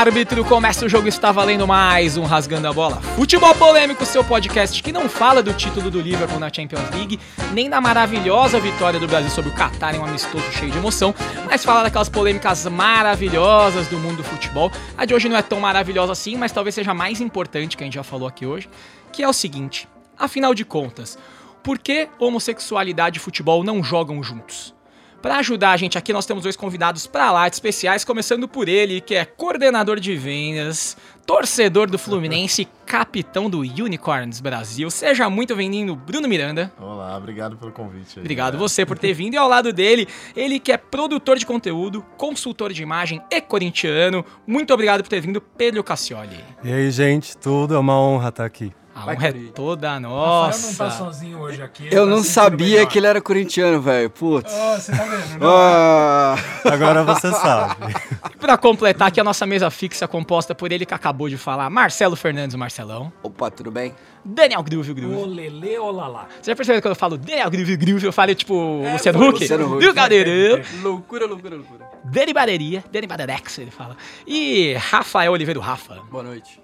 árbitro, começa o jogo está valendo mais um Rasgando a Bola. Futebol Polêmico, seu podcast que não fala do título do Liverpool na Champions League, nem da maravilhosa vitória do Brasil sobre o Qatar em um amistoso cheio de emoção, mas fala daquelas polêmicas maravilhosas do mundo do futebol. A de hoje não é tão maravilhosa assim, mas talvez seja mais importante que a gente já falou aqui hoje, que é o seguinte: afinal de contas, por que homossexualidade e futebol não jogam juntos? Para ajudar a gente aqui, nós temos dois convidados para lá especiais, começando por ele, que é coordenador de vendas, torcedor do Fluminense, capitão do Unicorns Brasil. Seja muito bem-vindo, Bruno Miranda. Olá, obrigado pelo convite. Aí, obrigado né? você por ter vindo. E ao lado dele, ele que é produtor de conteúdo, consultor de imagem e corintiano. Muito obrigado por ter vindo, Pedro Cassioli. E aí, gente, tudo é uma honra estar aqui. A honra é toda nossa. Rafael não tá sozinho hoje aqui. Eu tá não sabia que ele era corintiano, velho. Putz. Oh, você tá vendo? Oh. Agora você sabe. pra completar aqui a nossa mesa fixa composta por ele que acabou de falar, Marcelo Fernandes, Marcelão. Opa, tudo bem? Daniel Groove, Groove. Olele, olala. Você já percebeu que quando eu falo Daniel Groove, Groove, eu falo tipo é, Luciano Huck? Luciano Huck. Viu, galera? Loucura, loucura, loucura. Dani Baderia, Dani Baderex, ele fala. E Rafael Oliveira, Rafa. Boa noite.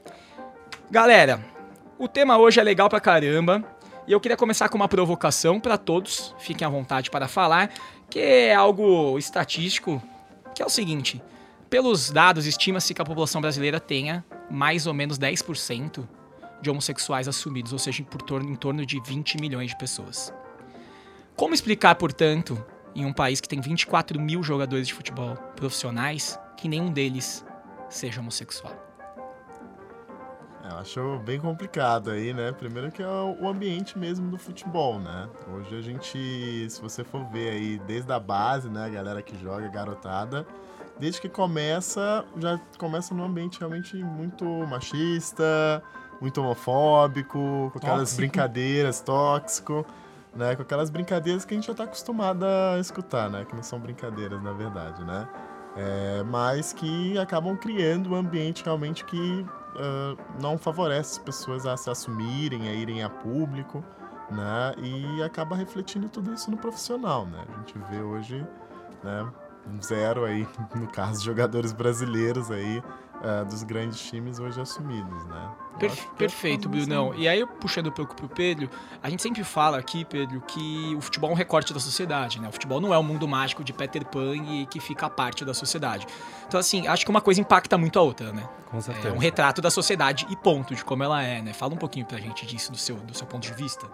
Galera, o tema hoje é legal pra caramba. E eu queria começar com uma provocação para todos, fiquem à vontade para falar, que é algo estatístico, que é o seguinte: pelos dados, estima-se que a população brasileira tenha mais ou menos 10% de homossexuais assumidos, ou seja, por torno, em torno de 20 milhões de pessoas. Como explicar, portanto, em um país que tem 24 mil jogadores de futebol profissionais, que nenhum deles seja homossexual? Eu acho bem complicado aí, né? Primeiro que é o ambiente mesmo do futebol, né? Hoje a gente, se você for ver aí desde a base, né, a galera que joga, garotada, desde que começa, já começa num ambiente realmente muito machista, muito homofóbico, com aquelas tóxico. brincadeiras tóxico, né? Com aquelas brincadeiras que a gente já tá acostumado a escutar, né? Que não são brincadeiras, na verdade, né? É, mas que acabam criando um ambiente realmente que uh, não favorece as pessoas a se assumirem, a irem a público, né? E acaba refletindo tudo isso no profissional, né? A gente vê hoje, né? Um zero aí, no caso, jogadores brasileiros aí, uh, dos grandes times hoje assumidos, né? Per perfeito, Brunão. E aí, puxando um pouco pro Pedro, a gente sempre fala aqui, Pedro, que o futebol é um recorte da sociedade, né? O futebol não é um mundo mágico de Peter Pan e que fica a parte da sociedade. Então, assim, acho que uma coisa impacta muito a outra, né? Com certeza. É um retrato da sociedade e ponto, de como ela é, né? Fala um pouquinho pra gente disso, do seu, do seu ponto de vista.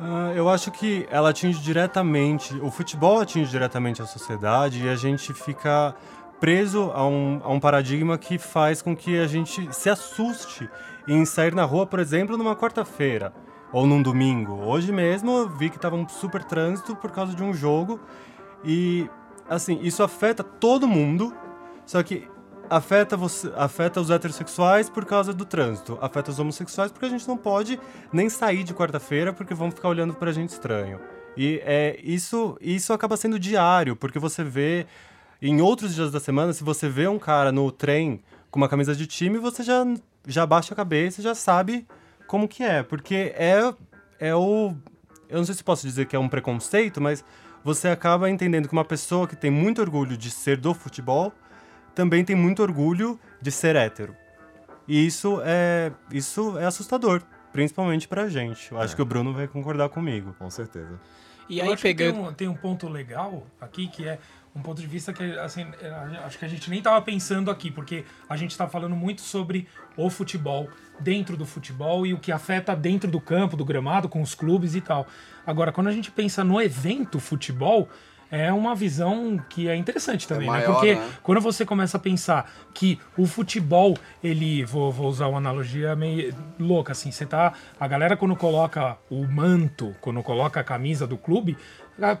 Uh, eu acho que ela atinge diretamente, o futebol atinge diretamente a sociedade e a gente fica preso a um, a um paradigma que faz com que a gente se assuste em sair na rua, por exemplo, numa quarta-feira ou num domingo. Hoje mesmo eu vi que estava um super trânsito por causa de um jogo e assim, isso afeta todo mundo, só que afeta você, afeta os heterossexuais por causa do trânsito, afeta os homossexuais porque a gente não pode nem sair de quarta-feira porque vão ficar olhando pra gente estranho. E é isso, isso acaba sendo diário, porque você vê em outros dias da semana, se você vê um cara no trem com uma camisa de time, você já, já baixa a cabeça e já sabe como que é. Porque é, é o. Eu não sei se posso dizer que é um preconceito, mas você acaba entendendo que uma pessoa que tem muito orgulho de ser do futebol também tem muito orgulho de ser hétero. E isso é, isso é assustador, principalmente pra gente. Eu acho é. que o Bruno vai concordar comigo. Com certeza. E aí pegando... tem, um, tem um ponto legal aqui que é um ponto de vista que, assim, é, acho que a gente nem estava pensando aqui, porque a gente está falando muito sobre o futebol, dentro do futebol e o que afeta dentro do campo, do gramado, com os clubes e tal. Agora, quando a gente pensa no evento futebol, é uma visão que é interessante também, é né? maior, né? Porque né? quando você começa a pensar que o futebol, ele, vou, vou usar uma analogia meio louca, assim, você tá, a galera quando coloca o manto, quando coloca a camisa do clube,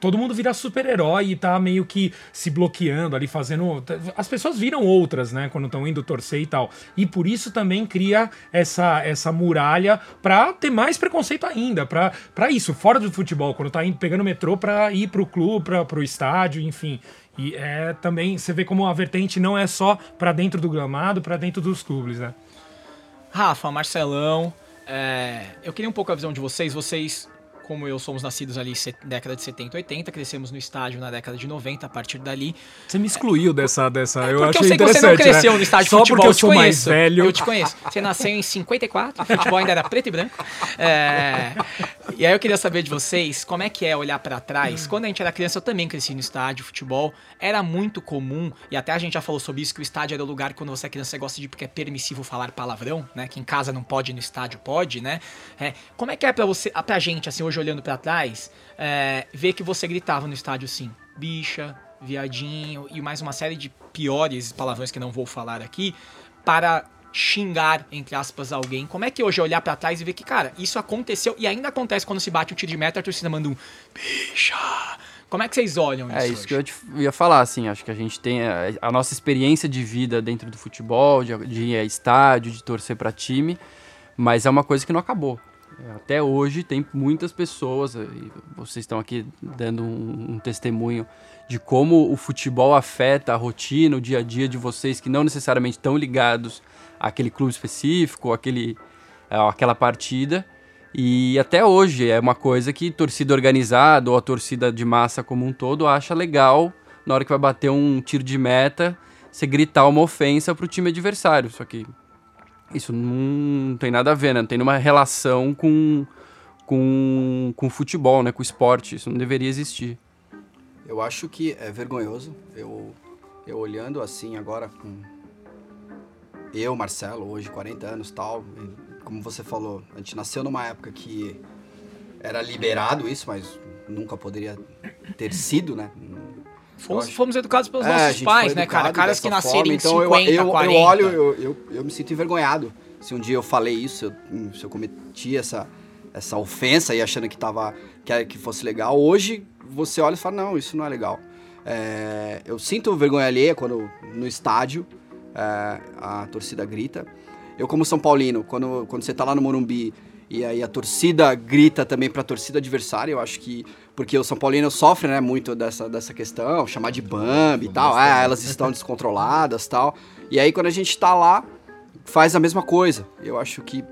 todo mundo vira super-herói e tá meio que se bloqueando ali, fazendo. As pessoas viram outras, né? Quando estão indo torcer e tal. E por isso também cria essa, essa muralha pra ter mais preconceito ainda. Pra, pra isso, fora do futebol, quando tá indo, pegando metrô pra ir pro clube, pra, pro estádio, enfim. E é também, você vê como a vertente não é só para dentro do gramado, para dentro dos clubes, né? Rafa, Marcelão, é, eu queria um pouco a visão de vocês. Vocês como eu somos nascidos ali se- década de 70, 80, crescemos no estádio na década de 90, a partir dali. Você me excluiu dessa. dessa eu É eu achei sei que você não interessante, cresceu né? no estádio de Só futebol, porque eu eu te sou mais conheço. velho. Eu te conheço. Você nasceu em 54, o futebol ainda era preto e branco. É, E aí eu queria saber de vocês, como é que é olhar pra trás? Quando a gente era criança, eu também cresci no estádio, futebol. Era muito comum, e até a gente já falou sobre isso, que o estádio era o lugar que quando você é criança você gosta de porque é permissivo falar palavrão, né? Que em casa não pode, no estádio pode, né? É, como é que é pra você, pra gente, assim, hoje olhando pra trás, é, ver que você gritava no estádio assim, bicha, viadinho e mais uma série de piores palavrões que não vou falar aqui para xingar, entre aspas, alguém. Como é que hoje é olhar pra trás e ver que, cara, isso aconteceu e ainda acontece quando se bate um tiro de meta, a torcida manda um bicha. Como é que vocês olham isso É isso hoje? que eu te- ia falar, assim, acho que a gente tem a, a nossa experiência de vida dentro do futebol, de, de ir a estádio, de torcer para time, mas é uma coisa que não acabou. Até hoje tem muitas pessoas, e vocês estão aqui dando um, um testemunho de como o futebol afeta a rotina, o dia a dia de vocês que não necessariamente estão ligados àquele clube específico, àquele, é, àquela partida. E até hoje é uma coisa que torcida organizada ou a torcida de massa como um todo acha legal na hora que vai bater um tiro de meta, você gritar uma ofensa pro time adversário. Só que isso não tem nada a ver, né? Não tem nenhuma relação com, com, com futebol, né? Com esporte. Isso não deveria existir. Eu acho que é vergonhoso. Eu, eu olhando assim agora com eu, Marcelo, hoje 40 anos tal, como você falou, a gente nasceu numa época que era liberado isso, mas nunca poderia ter sido, né? Fomos, fomos educados pelos É, a nossos pais, né, cara? Caras que nasceram em então 50, eu, eu, 40. eu olho, eu, eu, eu me sinto envergonhado. Se um dia eu falei isso, eu- se eu cometi essa, essa ofensa e achando que tava que, que fosse legal, hoje você olha e fala, não, isso não é legal. É, eu sinto vergonha alheia quando no estádio é, a torcida grita. Eu, como São Paulino, quando, quando você tá lá no Morumbi e aí a torcida grita também pra torcida adversária, eu acho que. Porque o São Paulino sofre, né, muito dessa, dessa questão, chamar de Bambi e tal. Ah, elas estão descontroladas tal. E aí quando a gente tá lá, faz a mesma coisa. Eu acho que.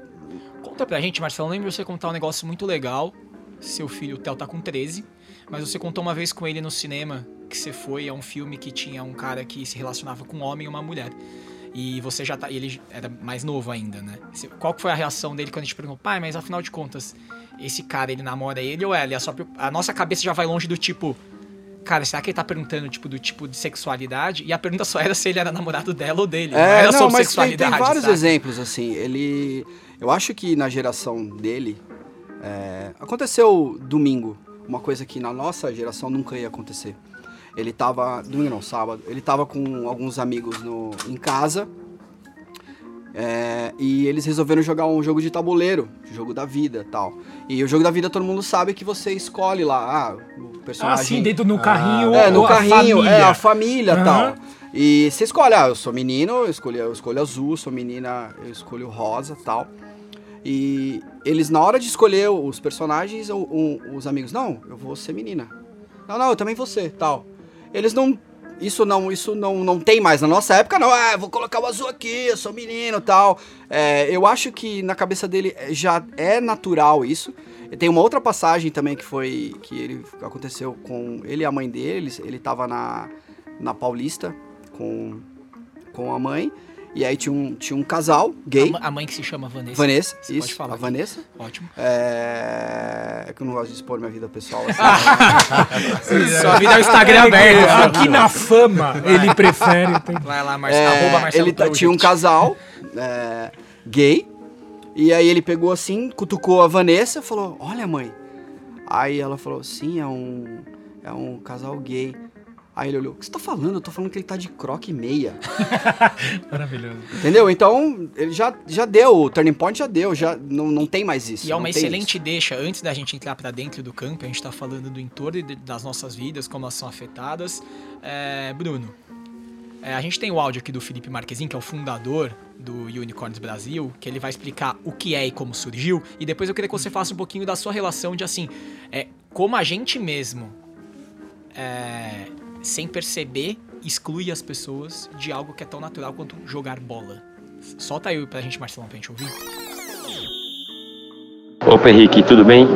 Conta pra gente, Marcelo, lembra você contar um negócio muito legal. Seu filho, o Theo, tá com 13, mas você contou uma vez com ele no cinema que você foi a um filme que tinha um cara que se relacionava com um homem e uma mulher. E você já tá. Ele era mais novo ainda, né? Qual que foi a reação dele quando a gente perguntou, pai, mas afinal de contas, esse cara ele namora ele ou ela? E a, sua- a nossa cabeça já vai longe do tipo. Cara, será que ele tá perguntando, tipo, do tipo de sexualidade? E a pergunta só era se ele era namorado dela ou dele. não É, era não, sobre mas tem, sexualidade. tem vários sabe? exemplos, assim. Ele. Eu acho que na geração dele. é, aconteceu domingo, uma coisa que na nossa geração nunca ia acontecer. Ele tava. Domingo não, sábado. Ele tava com alguns amigos no, em casa. é, e eles resolveram jogar um jogo de tabuleiro, jogo da vida tal. E o jogo da vida todo mundo sabe que você escolhe lá, ah, o Ah, personagem. sim, dentro no carrinho. É, no ou a carrinho, família. é, a família e Aham. tal. E você escolhe, ah, eu sou menino, eu escolho, eu escolho azul, sou menina, eu escolho rosa tal. E eles, na hora de escolher os personagens, o- o- os amigos, não, eu vou ser menina. Não, não, eu também vou ser, tal. Eles não. Isso não, isso não, não tem mais. Na nossa época, não, ah, vou colocar o azul aqui, eu sou menino tal. É, eu acho que na cabeça dele já é natural isso. Tem uma outra passagem também que foi. que ele aconteceu com ele e a mãe deles. Ele tava na, na Paulista com, com a mãe. E aí tinha um, tinha um casal gay. A A mãe que se chama Vanessa. Vanessa, Você isso, pode falar a aqui. Vanessa. Ótimo. É... é que eu não gosto de expor minha vida pessoal. Assim. Sua vida é o Instagram aberto. Aqui na fama, ele prefere. tem- Vai lá, Marcelo. É, arroba Marcelo ele tá- Project. tinha um casal é, gay. E aí ele pegou assim, cutucou a Vanessa e falou: Olha, mãe. Aí ela falou: Sim, é um, é um casal gay. Aí ele olhou: O que você tá falando? Eu tô falando que ele tá de croque meia. Maravilhoso. Entendeu? Então, ele já, já deu, o turning point já deu, já não, não tem mais isso. E é uma excelente deixa, antes da gente entrar pra dentro do campo, a gente tá falando do entorno e das nossas vidas, como elas são afetadas. É, Bruno, é, a gente tem o áudio aqui do Felipe Marquezin, que é o fundador do Unicorns Brasil, que ele vai explicar o que é e como surgiu. E depois eu queria que você faça um pouquinho da sua relação de assim, é, como a gente mesmo, é, sem perceber, exclui as pessoas de algo que é tão natural quanto jogar bola. Solta aí pra gente, Marcelão, pra gente ouvir. Opa, Henrique, tudo bem?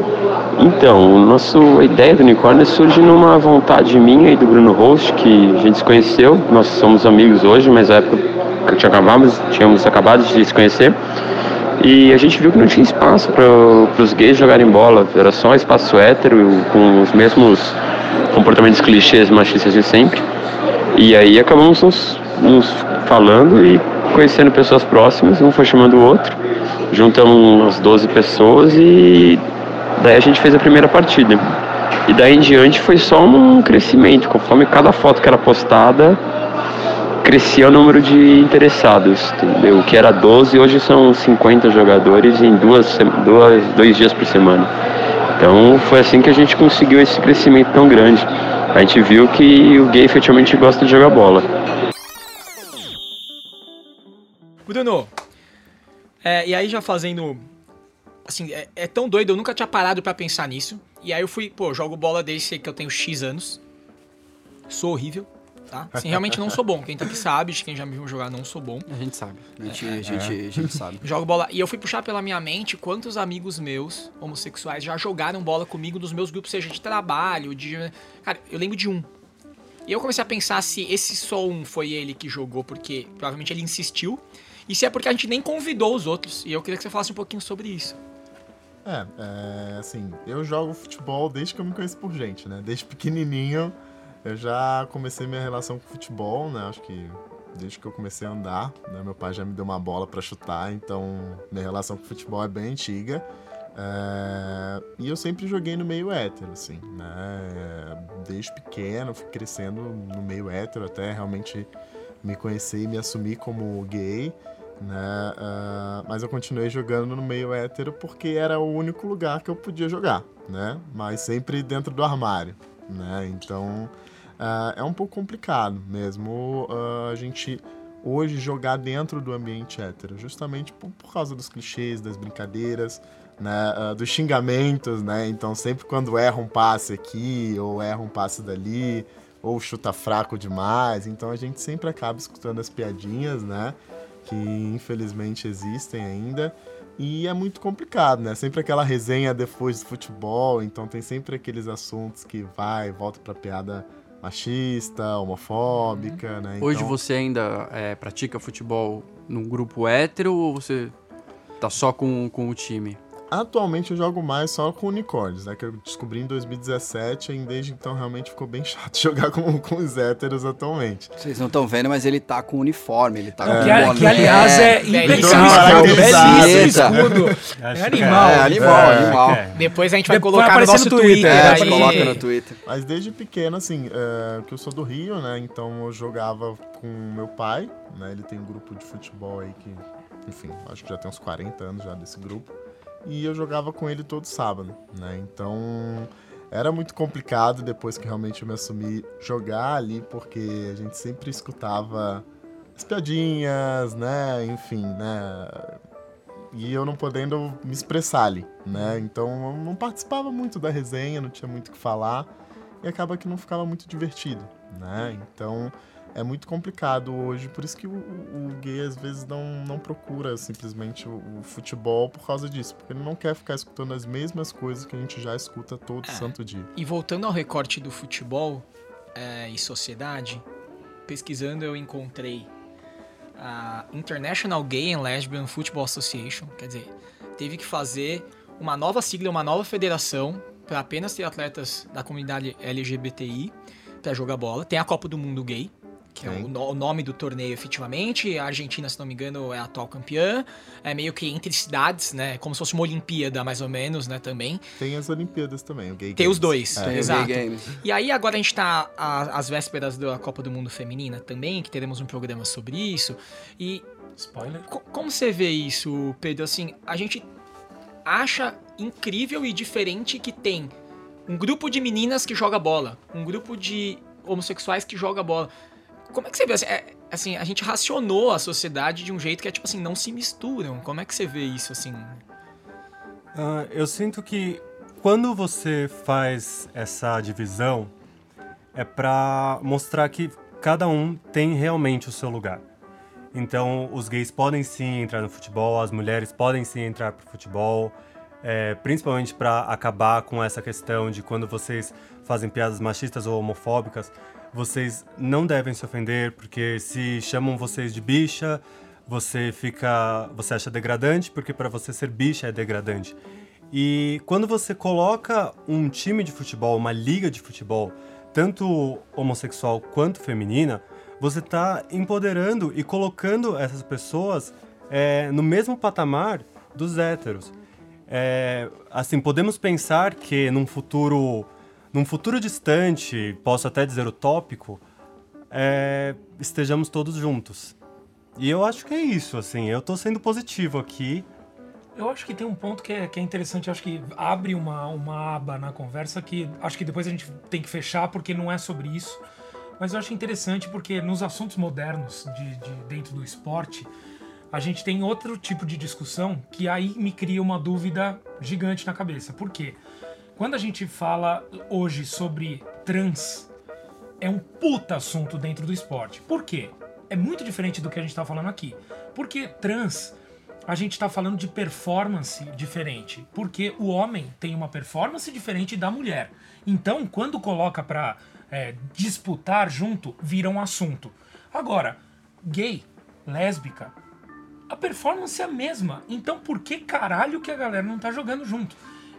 Então, nossa ideia do unicórnio surge numa vontade minha e do Bruno Host, que a gente se conheceu. Nós somos amigos hoje, mas na época que acabamos, tínhamos acabado de se conhecer. E a gente viu que não tinha espaço para os gays jogarem bola, era só espaço hétero, com os mesmos comportamentos clichês machistas de sempre. E aí acabamos nos, nos falando e conhecendo pessoas próximas, um foi chamando o outro. Juntamos umas 12 pessoas e daí a gente fez a primeira partida. E daí em diante foi só um crescimento, conforme cada foto que era postada, crescia o número de interessados, entendeu? O que era 12, hoje são 50 jogadores em duas, duas, dois dias por semana. Então foi assim que a gente conseguiu esse crescimento tão grande. A gente viu que o gay efetivamente gosta de jogar bola. Bruno, é, e aí já fazendo. Assim, é, é, tão doido, eu nunca tinha parado para pensar nisso. E aí eu fui, pô, jogo bola desde que eu tenho X anos. Sou horrível, tá? Assim, realmente não sou bom. Quem tá aqui sabe, quem já me viu jogar, não sou bom. A gente sabe. A gente, a gente, a gente sabe. Jogo bola. E eu fui puxar pela minha mente quantos amigos meus, homossexuais, já jogaram bola comigo nos meus grupos, seja de trabalho, de. Cara, eu lembro de um. E eu comecei a pensar se esse só um foi ele que jogou, porque provavelmente ele insistiu. E se é porque a gente nem convidou os outros. E eu queria que você falasse um pouquinho sobre isso. É, é, assim, eu jogo futebol desde que eu me conheço por gente, né? Desde pequenininho eu já comecei minha relação com futebol, né? Acho que desde que eu comecei a andar, né? Meu pai já me deu uma bola para chutar, então minha relação com futebol é bem antiga. É, e eu sempre joguei no meio hétero, assim, né? Desde pequeno, fui crescendo no meio hétero até realmente me conhecer e me assumir como gay né? Uh, mas eu continuei jogando no meio hétero porque era o único lugar que eu podia jogar, né? Mas sempre dentro do armário, né? Então uh, é um pouco complicado mesmo uh, a gente hoje jogar dentro do ambiente hétero, justamente por, por causa dos clichês, das brincadeiras, né? dos xingamentos, né? Então sempre quando erra um passe aqui ou erra um passe dali ou chuta fraco demais, então a gente sempre acaba escutando as piadinhas, né? que infelizmente existem ainda. E é muito complicado, né? Sempre aquela resenha depois do futebol, então tem sempre aqueles assuntos que vai volta pra piada machista, homofóbica, né? Hoje então... você ainda é, pratica futebol num grupo hétero ou você tá só com, com o time? Atualmente eu jogo mais só com unicórnios, né? Que eu descobri em 2017 e desde então realmente ficou bem chato jogar com, com os héteros atualmente. Vocês não estão vendo, mas ele tá com uniforme, ele tá é. com que, que aliás é impecável, belíssimo É animal. É, animal, é, animal. É. Depois a gente vai Depois colocar no nosso Twitter. Twitter é, aí... coloca no Twitter. Mas desde pequeno, assim, uh, que eu sou do Rio, né? Então eu jogava com meu pai, né? Ele tem um grupo de futebol aí que, enfim, acho que já tem uns 40 anos já desse grupo e eu jogava com ele todo sábado, né? Então era muito complicado depois que realmente eu me assumi jogar ali, porque a gente sempre escutava as piadinhas, né? Enfim, né? E eu não podendo me expressar ali, né? Então eu não participava muito da resenha, não tinha muito o que falar e acaba que não ficava muito divertido, né? Então é muito complicado hoje, por isso que o, o, gay às vezes não, não procura simplesmente o, o, futebol por causa disso, porque ele não quer ficar escutando as mesmas coisas que a gente já escuta todo é. santo dia. E voltando ao recorte do futebol é, e sociedade, pesquisando eu encontrei a International Gay and Lesbian Football Association, quer dizer, teve que fazer uma nova sigla, uma nova federação para apenas ter atletas da comunidade LGBTI para jogar bola. Tem a Copa do Mundo Gay, que Sim. é o, o, nome do torneio efetivamente. A Argentina, se não me engano, é a atual campeã. É meio que entre cidades, né? Como se fosse uma Olimpíada, mais ou menos, né? Também. Tem as Olimpíadas também, o Gay Tem Games. os dois, é. exato. E aí agora a gente tá às vésperas da Copa do Mundo Feminina também, que teremos um programa sobre isso. E. Spoiler. como você vê isso, Pedro? Assim, a gente acha incrível e diferente que tem um grupo de meninas que joga bola, um grupo de homossexuais que joga bola. Como é que você vê? Assim, é, assim, a gente racionou a sociedade de um jeito que é tipo assim, não se misturam. Como é que você vê isso assim? Uh, eu sinto que quando você faz essa divisão, é para mostrar que cada um tem realmente o seu lugar. Então, os gays podem sim entrar no futebol, as mulheres podem sim entrar pro futebol. é, principalmente para acabar com essa questão de quando vocês fazem piadas machistas ou homofóbicas, vocês não devem se ofender, porque se chamam vocês de bicha, você fica, você acha degradante, porque para você ser bicha é degradante. E quando você coloca um time de futebol, uma liga de futebol, tanto homossexual quanto feminina, você está empoderando e colocando essas pessoas é, no mesmo patamar dos héteros. É, assim, podemos pensar que num futuro, num futuro distante, posso até dizer utópico, é, estejamos todos juntos. E eu acho que é isso, assim, eu estou sendo positivo aqui. Eu acho que tem um ponto que é, que é interessante, acho que abre uma, uma aba na conversa que acho que depois a gente tem que fechar porque não é sobre isso. Mas eu acho interessante porque nos assuntos modernos de, de dentro do esporte, a gente tem outro tipo de discussão que aí me cria uma dúvida gigante na cabeça. Por quê? Quando a gente fala hoje sobre trans, é um puta assunto dentro do esporte. Por quê? É muito diferente do que a gente tá falando aqui. Porque trans, a gente tá falando de performance diferente. Porque o homem tem uma performance diferente da mulher. Então, quando coloca pra é, disputar junto, vira um assunto. Agora, gay, lésbica, a performance é a mesma. Então por que caralho que a galera não tá jogando junto?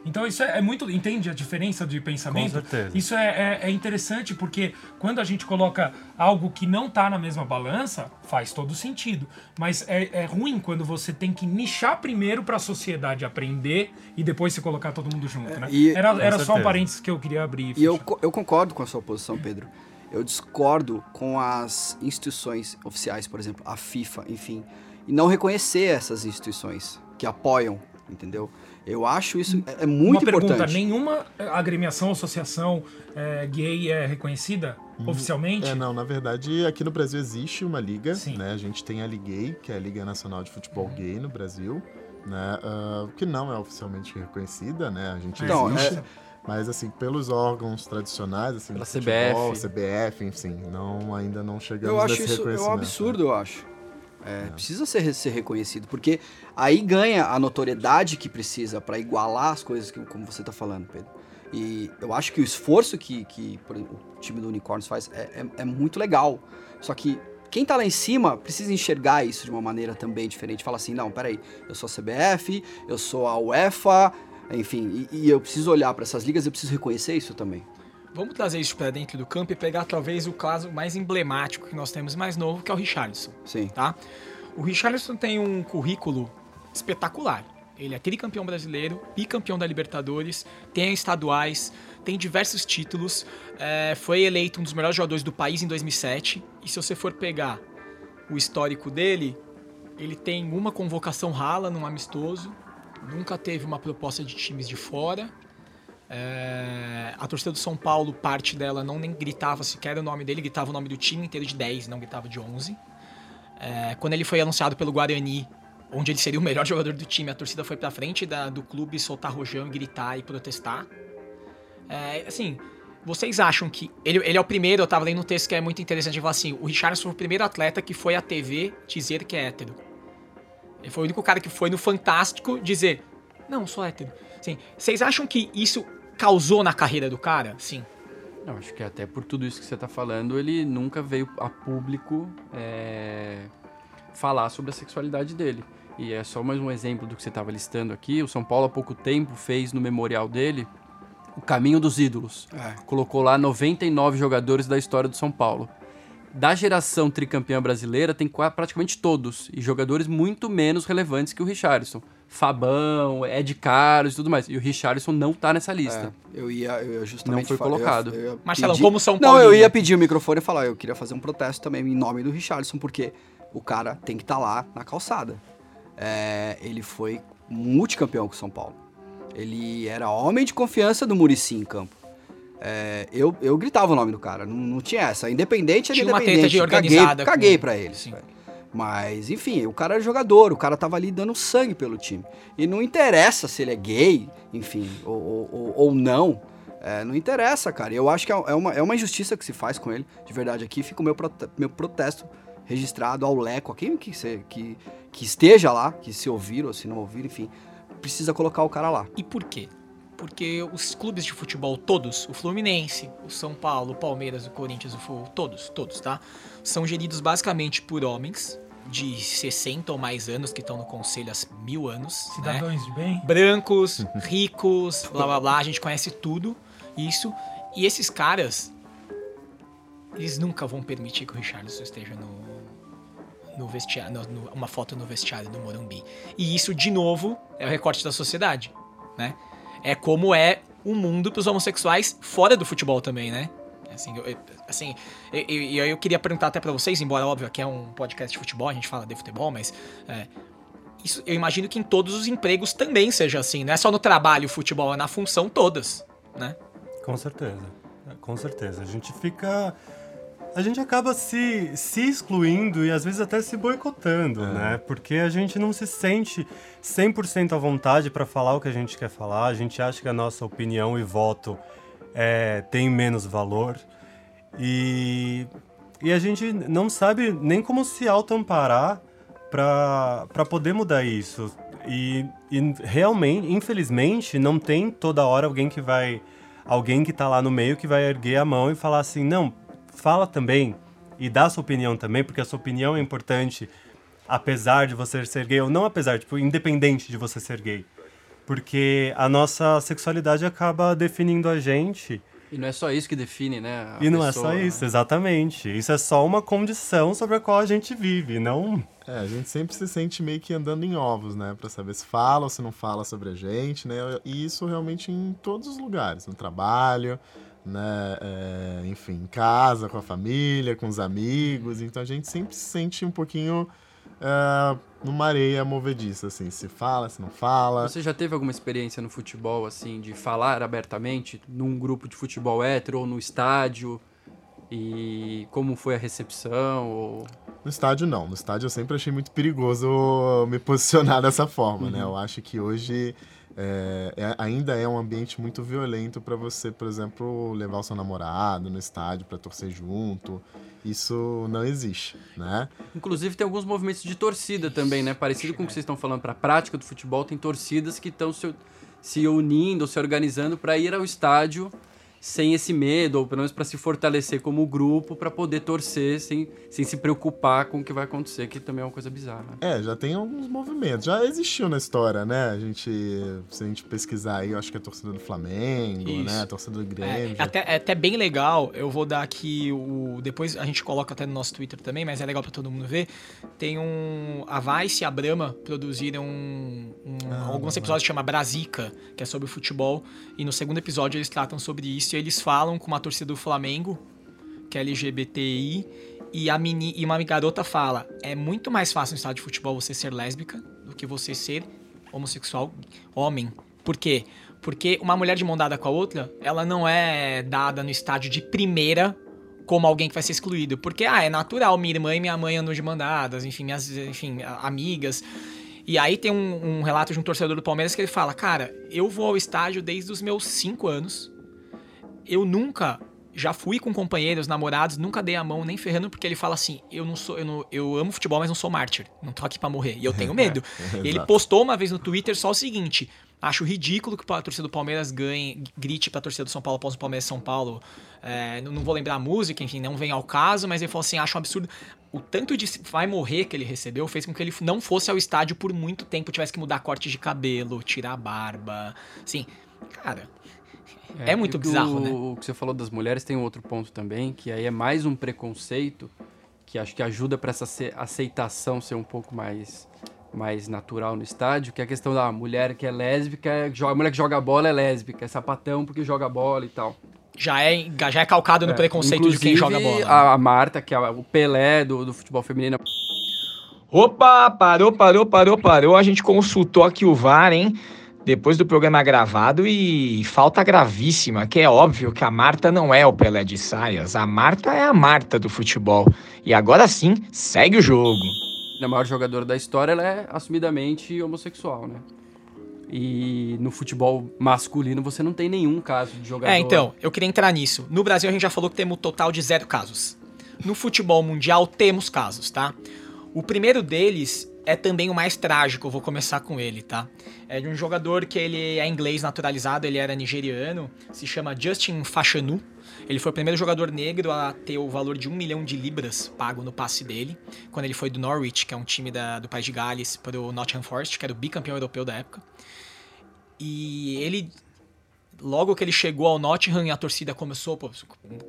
Então isso é, é muito. Entende a diferença de pensamento? Com certeza. Isso é, é, é interessante porque quando a gente coloca algo que não tá na mesma balança, faz todo sentido. Mas é, é ruim quando você tem que nichar primeiro pra sociedade aprender e depois se colocar todo mundo junto, né? e- era era só um parênteses que eu queria abrir. E eu, eu concordo com a sua posição, Pedro. Eu discordo com as instituições oficiais, por exemplo, a FIFA, enfim, e não reconhecer essas instituições que apoiam, entendeu? Eu acho isso é, é muito Uma pergunta: importante. nenhuma agremiação, associação é, gay é reconhecida oficialmente? É, não, na verdade, aqui no Brasil existe uma liga, Sim. né? A gente tem a Ligay, que é a Liga Nacional de Futebol Gay no Brasil, né? ah, que não é oficialmente reconhecida, né? A gente Então, existe. é- Mas, assim, pelos órgãos tradicionais, assim, Pela futebol, CBF. CBF, enfim, não, ainda não chegamos Eu acho nesse isso é um absurdo, eu acho. É, Precisa ser, ser reconhecido, porque aí ganha a notoriedade que precisa para igualar as coisas que, como você tá falando, Pedro. E eu acho que o esforço que, que por exemplo, o time do Unicórnios faz é, é- é muito legal. Só que quem tá lá em cima precisa enxergar isso de uma maneira também diferente. Fala assim, não, peraí, eu sou a CBF, eu sou a UEFA, enfim, e, e eu preciso olhar para essas ligas, eu preciso reconhecer isso também. Vamos trazer isso pra dentro do campo e pegar talvez o caso mais emblemático que nós temos mais novo, que é o Richarlison. Sim. tá? O Richarlison tem um currículo espetacular. Ele é tricampeão brasileiro, bicampeão da Libertadores, tem estaduais, tem diversos títulos, é, foi eleito um dos melhores jogadores do país em 2007. E se você for pegar o histórico dele, ele tem uma convocação rala num amistoso, nunca teve uma proposta de times de fora. É, a torcida do São Paulo, parte dela não nem gritava sequer o nome dele, gritava o nome do time inteiro de 10, não gritava de 11. É, quando ele foi anunciado pelo Guarani, onde ele seria o melhor jogador do time, a torcida foi pra frente da- do clube soltar rojão gritar e protestar. É, assim, vocês acham que. Ele, ele é o primeiro, eu tava lendo um texto que é muito interessante, ele assim: o Richardson foi o primeiro atleta que foi à TV dizer que é hétero. Ele foi o único cara que foi no Fantástico dizer: Não, sou hétero. Assim, vocês acham que isso causou na carreira do cara? Sim. Eu acho que até por tudo isso que você tá falando, ele nunca veio a público é, falar sobre a sexualidade dele. E é só mais um exemplo do que você estava listando aqui. O São Paulo há pouco tempo fez no memorial dele o Caminho dos Ídolos. É. Colocou lá 99 jogadores da história do São Paulo. Da geração tricampeã brasileira, tem praticamente todos. E jogadores muito menos relevantes que o Richarlison. Fabão, Ed Carlos e tudo mais. E o Richarlison não tá nessa lista. É, eu ia, eu ia justamente Não foi eu ia- colocado. eu ia Marcelão, pedir- como São Não, eu ia pedir o microfone e falar, eu queria fazer um protesto também em nome do Richardson, porque o cara tem que estar lá na calçada. É, ele foi multicampeão com o São Paulo. Ele era homem de confiança do Murici em campo. É, eu, eu gritava o nome do cara, não, não tinha essa. Independente era Tinha uma independente. de caguei, organizada caguei com- pra ele. Sim. velho. Mas, enfim, o cara era jogador, o cara tava ali dando sangue pelo time. E não interessa se ele é gay, enfim, ou, ou, ou- não. É, não interessa, cara. Eu acho que é é uma, é uma injustiça que se faz com ele. De verdade, aqui fica o meu, meu protesto registrado ao Leco, a quem que, que, que esteja lá, que se ouvir ou se não ouvir, enfim. precisa colocar o cara lá. E por quê? Porque os clubes de futebol todos, o Fluminense, o São Paulo, o Palmeiras, o Corinthians, o Flu, todos, todos, tá? São geridos basicamente por homens de 60 ou mais anos que estão no conselho há mil anos. né? Cidadãos de bem. brancos, ricos, blá blá blá, a gente conhece tudo isso. E esses caras, eles nunca vão permitir que o Richardson esteja no, no vestiário, no- no- uma foto no vestiário do Morumbi. E isso, de novo, é o recorte da sociedade, né? É como é o mundo pros homossexuais fora do futebol também, né? Assim, eu, eu- assim, e e- e eu, queria perguntar até pra vocês, embora óbvio aqui é um podcast de futebol, a gente fala de futebol, mas é, isso, eu imagino que em todos os empregos também seja assim, não é só no trabalho futebol, é na função todas, né? Com certeza. Com certeza. A gente fica. A gente acaba se, se excluindo e às vezes até se boicotando, né? Porque a gente não se sente 100% à vontade para falar o que a gente quer falar. A gente acha que a nossa opinião e voto é, tem menos valor. E, e a gente não sabe nem como se auto-amparar para poder mudar isso. E, e realmente, infelizmente, não tem toda hora alguém que vai. Alguém que tá lá no meio que vai erguer a mão e falar assim: não, fala também e dá sua opinião também, porque a sua opinião é importante, apesar de você ser gay, ou não apesar, tipo, independente de você ser gay. Porque a nossa sexualidade acaba definindo a gente. E não é só isso que define, né? a e não pessoa, é só né? isso, exatamente. Isso é só uma condição sobre a qual a gente vive, não. É, a gente sempre se sente meio que andando em ovos, né? Pra saber se fala ou se não fala sobre a gente, né? E isso realmente em todos os lugares, no trabalho, né? É, enfim, em casa, com a família, com os amigos. Então a gente sempre se sente um pouquinho é, numa areia movediça, assim. Se fala, se não fala. Você já teve alguma experiência no futebol, assim, de falar abertamente num grupo de futebol hétero ou no estádio? E como foi a recepção? Ou... No estádio, não. No estádio eu sempre achei muito perigoso me posicionar dessa forma, né? Eu acho que hoje é, é- ainda é um ambiente muito violento para você, por exemplo, levar o seu namorado no estádio para torcer junto. Isso não existe, né? Inclusive tem alguns movimentos de torcida também, né? Parecido com o que vocês estão falando para a prática do futebol, tem torcidas que estão se, se unindo, se organizando para ir ao estádio sem esse medo, ou pelo menos para se fortalecer como grupo, para poder torcer sem, sem se preocupar com o que vai acontecer, que também é uma coisa bizarra. né? É, já tem alguns movimentos. Já existiu na história, né? A gente, se a gente pesquisar aí, eu acho que é a torcida do Flamengo, Isso. né? A torcida do Grêmio. É, até, é até bem legal, eu vou dar aqui o. Depois a gente coloca até no nosso Twitter também, mas é legal pra todo mundo ver. Tem um. A Vice e a Brahma produziram um, um- Ah, alguns episódios que chama Brasica, que é sobre futebol. E no segundo episódio eles tratam sobre isso eles falam com uma torcida do Flamengo, que é LGBTI, e, a meni, e uma garota fala: é muito mais fácil no estádio de futebol você ser lésbica do que você ser homossexual homem. Por quê? Porque uma mulher de mão dada com a outra, ela não é dada no estádio de primeira como alguém que vai ser excluído. Porque, ah, é natural, minha irmã e minha mãe andam de mão dadas, enfim, minhas enfim, amigas. E aí tem um, um relato de um torcedor do Palmeiras que ele fala, cara, eu vou ao estádio desde os meus 5 anos, eu nunca já fui com companheiros, namorados, nunca dei a mão nem ferrando, porque ele fala assim: eu não sou, eu, não, eu amo futebol, mas não sou mártir. Não tô aqui pra morrer. E eu tenho medo. E ele postou uma vez no Twitter só o seguinte: acho ridículo que a torcida do Palmeiras ganhe, grite pra torcida do São Paulo após o Palmeiras São Paulo. É, não, não vou lembrar a música, enfim, não vem ao caso, mas ele falou assim: acho um absurdo. O tanto de vai morrer que ele recebeu fez com que ele não fosse ao estádio por muito tempo, tivesse que mudar corte de cabelo, tirar a barba. Assim, cara. É muito e o- bizarro, né? O que você falou das mulheres tem um outro ponto também, que aí é mais um preconceito que acho que ajuda para essa ace- aceitação ser um pouco mais mais natural no estádio, que é a questão da mulher que é lésbica, é- joga- a mulher que joga bola é lésbica, é sapatão porque joga bola e tal. Já é, já é calcado no É, preconceito de quem joga bola. A, a Marta, que é o Pelé do, do futebol feminino, Opa, parou, parou, parou, parou. A gente consultou aqui o VAR, hein? Depois do programa gravado e falta gravíssima, que é óbvio que a Marta não é o Pelé de saias. A Marta é a Marta do futebol. E agora sim, segue o jogo. a maior jogadora da história, ela é assumidamente homossexual, né? E no futebol masculino você não tem nenhum caso de jogador. É, então, eu queria entrar nisso. No Brasil a gente já falou que temos um total de zero casos. No futebol mundial temos casos, tá? O primeiro deles é também o mais trágico, eu vou começar com ele, tá? É de um jogador que ele é inglês naturalizado, ele era nigeriano, se chama Justin Fashanu. Ele foi o primeiro jogador negro a ter o valor de um milhão de libras pago no passe dele, quando ele foi do Norwich, que é um time da, do País de Gales, para o Nottingham Forest, que era o bicampeão europeu da época. E ele logo que ele chegou ao Nottingham e a torcida começou, pô,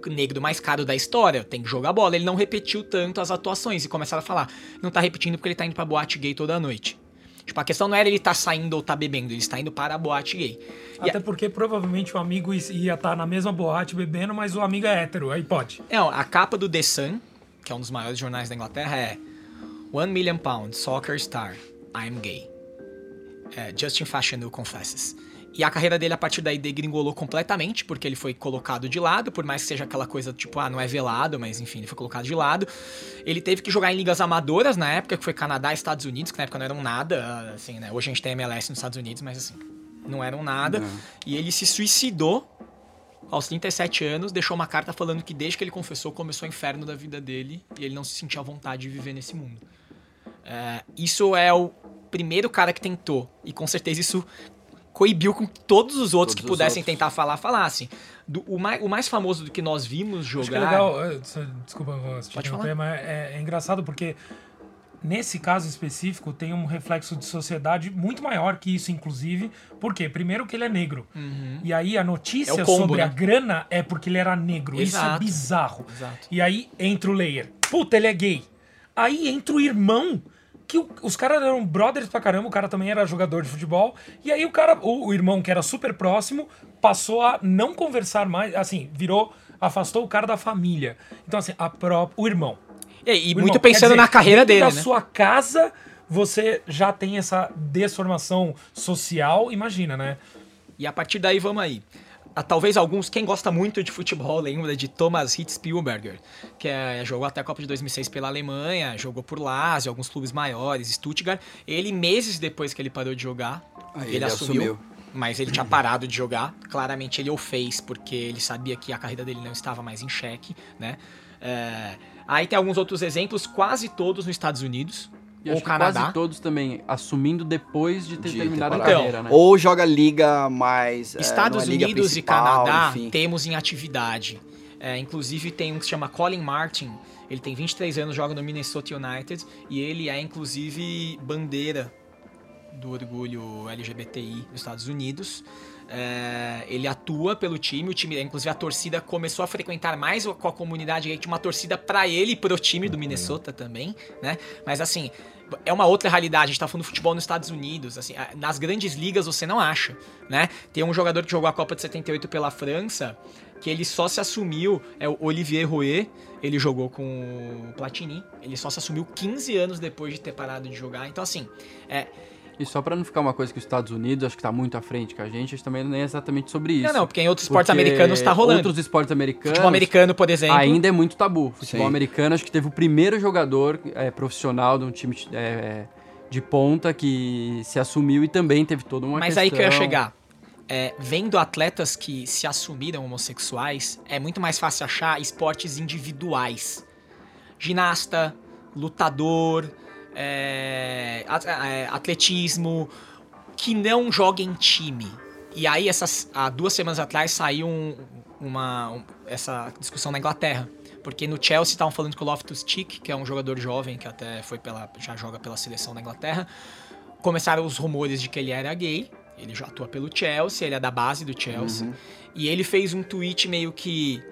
o negro mais caro da história, tem que jogar bola. Ele não repetiu tanto as atuações e começaram a falar, não tá repetindo porque ele tá indo pra boate gay toda noite. Tipo, a questão não era ele tá saindo ou tá bebendo, ele está indo para a boate gay. E Até porque provavelmente o amigo ia estar na mesma boate bebendo, mas o amigo é hétero, aí pode. Não, a capa do The Sun, que é um dos maiores jornais da Inglaterra, é One Million Pound, Soccer Star, I'm Gay. É, Justin Fashanu confesses. E a carreira dele a partir daí degringolou completamente, porque ele foi colocado de lado, por mais que seja aquela coisa tipo, ah, não é velado, mas enfim, ele foi colocado de lado. Ele teve que jogar em ligas amadoras na época, que foi Canadá e Estados Unidos, que na época não eram nada, assim, né? Hoje a gente tem MLS nos Estados Unidos, mas assim, não eram nada. Não. E ele se suicidou aos 37 anos, deixou uma carta falando que desde que ele confessou começou o inferno da vida dele e ele não se sentia à vontade de viver nesse mundo. É, isso é o primeiro cara que tentou, e com certeza isso coibiu com todos os outros todos que pudessem outros. tentar falar, falassem. Do, o, mais, o mais famoso do que nós vimos jogar. Acho que é legal, é, desculpa, vou te Pode falar? mas é, é engraçado porque nesse caso específico tem um reflexo de sociedade muito maior que isso, inclusive. Por quê? Primeiro que ele é negro. Uhum. E aí a notícia é combo, sobre né? a grana é porque ele era negro. Exato. Isso é bizarro. Exato. E aí entra o layer. Puta, ele é gay. Aí entra o irmão que os caras eram brothers pra caramba, o cara também era jogador de futebol. E aí o cara, o, o, irmão que era super próximo, passou a não conversar mais, assim, virou, afastou o cara da família. Então, assim, a pró o irmão. E, e o muito irmão, pensando dizer, na carreira dele, da né? sua casa, você já tem essa desformação social, imagina, né? E a partir daí, vamos aí talvez alguns, quem gosta muito de futebol lembra de Thomas Hitzspielberger, que é, jogou até a Copa de 2006 pela Alemanha, jogou por Lazio, alguns clubes maiores, Stuttgart. Ele, meses depois que ele parou de jogar, Aí ele, ele assumiu, assumiu. Mas ele tinha parado de jogar. Claramente ele o fez porque ele sabia que a carreira dele não estava mais em xeque, né? É, aí tem alguns outros exemplos, quase todos nos Estados Unidos. E ou Canadá. quase todos também assumindo depois de ter de terminado ter a carreira, né? Ou joga liga mais. É, Estados é, Unidos e Canadá enfim. temos em atividade. É, inclusive tem um que se chama Colin Martin. Ele tem 23 anos, joga no Minnesota United e ele é inclusive bandeira do orgulho LGBTI dos Estados Unidos. É, ele atua pelo time, o time, inclusive a torcida começou a frequentar mais com a comunidade tinha uma torcida para ele e pro time do Minnesota também, né? Mas assim, é uma outra realidade. A gente tá falando futebol nos Estados Unidos. Assim, nas grandes ligas você não acha, né? Tem um jogador que jogou a Copa de 78 pela França, que ele só se assumiu, é o Olivier Rouet, ele jogou com o Platini, ele só se assumiu 15 anos depois de ter parado de jogar. Então, assim, é, e só para não ficar uma coisa que os Estados Unidos acho que tá muito à frente que a gente, a gente também não é exatamente sobre isso. Não, não, porque em outros esportes americanos tá rolando. Outros esportes americanos. Futebol americano, por exemplo. Ainda é muito tabu. Futebol Sim. americano, acho que teve o primeiro jogador é, profissional de um time é, de ponta que se assumiu e também teve toda uma Mas questão... aí que eu ia chegar. É, vendo atletas que se assumiram homossexuais, é muito mais fácil achar esportes individuais. Ginasta, lutador, é, é, atletismo, que não joga em time. E aí, essas, há duas semanas atrás, saiu um, uma, um, essa discussão na Inglaterra. Porque no Chelsea estavam falando que o Loftus Cheek, que é um jogador jovem que até foi pela, já joga pela seleção da Inglaterra, começaram os rumores de que ele era gay. Ele já atua pelo Chelsea, ele é da base do Chelsea. Uhum. E ele fez um tweet meio que.